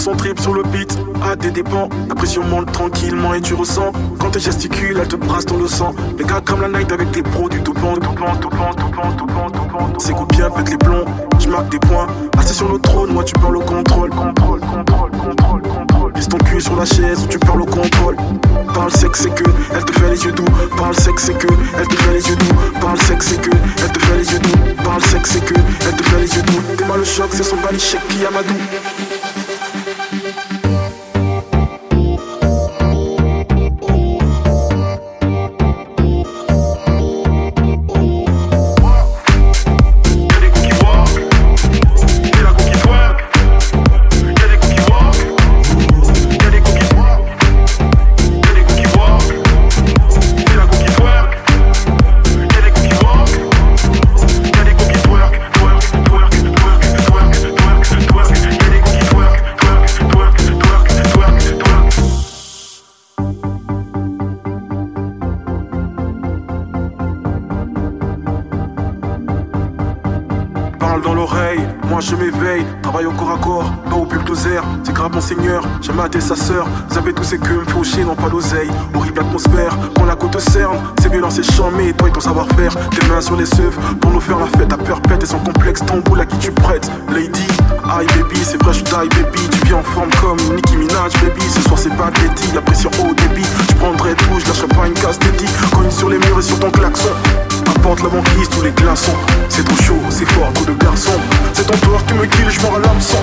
Son trip sur le beat, à tes dépens. La pression monte tranquillement et tu ressens. Quand tu gesticules, elle te brasse dans le sang. Les gars comme la night avec des pros du topant, topant, topant, topant, topant, topant. C'est bien pète les plombs, je marque des points. Assis sur le trône, moi tu perds le contrôle, contrôle, contrôle, contrôle, contrôle. Pisse ton cul sur la chaise, tu perds le contrôle. Parle sexe, c'est que elle te fait les yeux doux. Parle sexe, c'est que elle te fait les yeux doux. Parle sexe, c'est que elle te fait les yeux doux. Parle sexe, c'est que elle te fait les yeux doux. T'es pas le choc, c'est son balichek qui Amadou. Dans l'oreille, moi je m'éveille, travaille au corps à corps, pas au bulldozer, c'est grave mon seigneur, j'ai maté sa sœur, vous avez tous ces queues, me chier, non pas d'oseille, horrible atmosphère, quand la côte cerne, c'est violent, c'est mais toi et ton savoir-faire, tes mains sur les seufs, pour nous faire la fête à perpète. Et sans complexe, ton boule à qui tu prêtes, lady, aïe baby, c'est vrai je die baby, tu viens en forme comme Nicki Minaj baby, ce soir c'est pas la pression au débit, je prendrai tout, je lâcherai pas une casse d'édit, cogne sur les murs et sur ton klaxon, apporte la banquise, tous les glaçons, c'est trop chaud, c'est fort, coup de garçon, c'est ton tour, tu me kills, je m'en à l'hameçon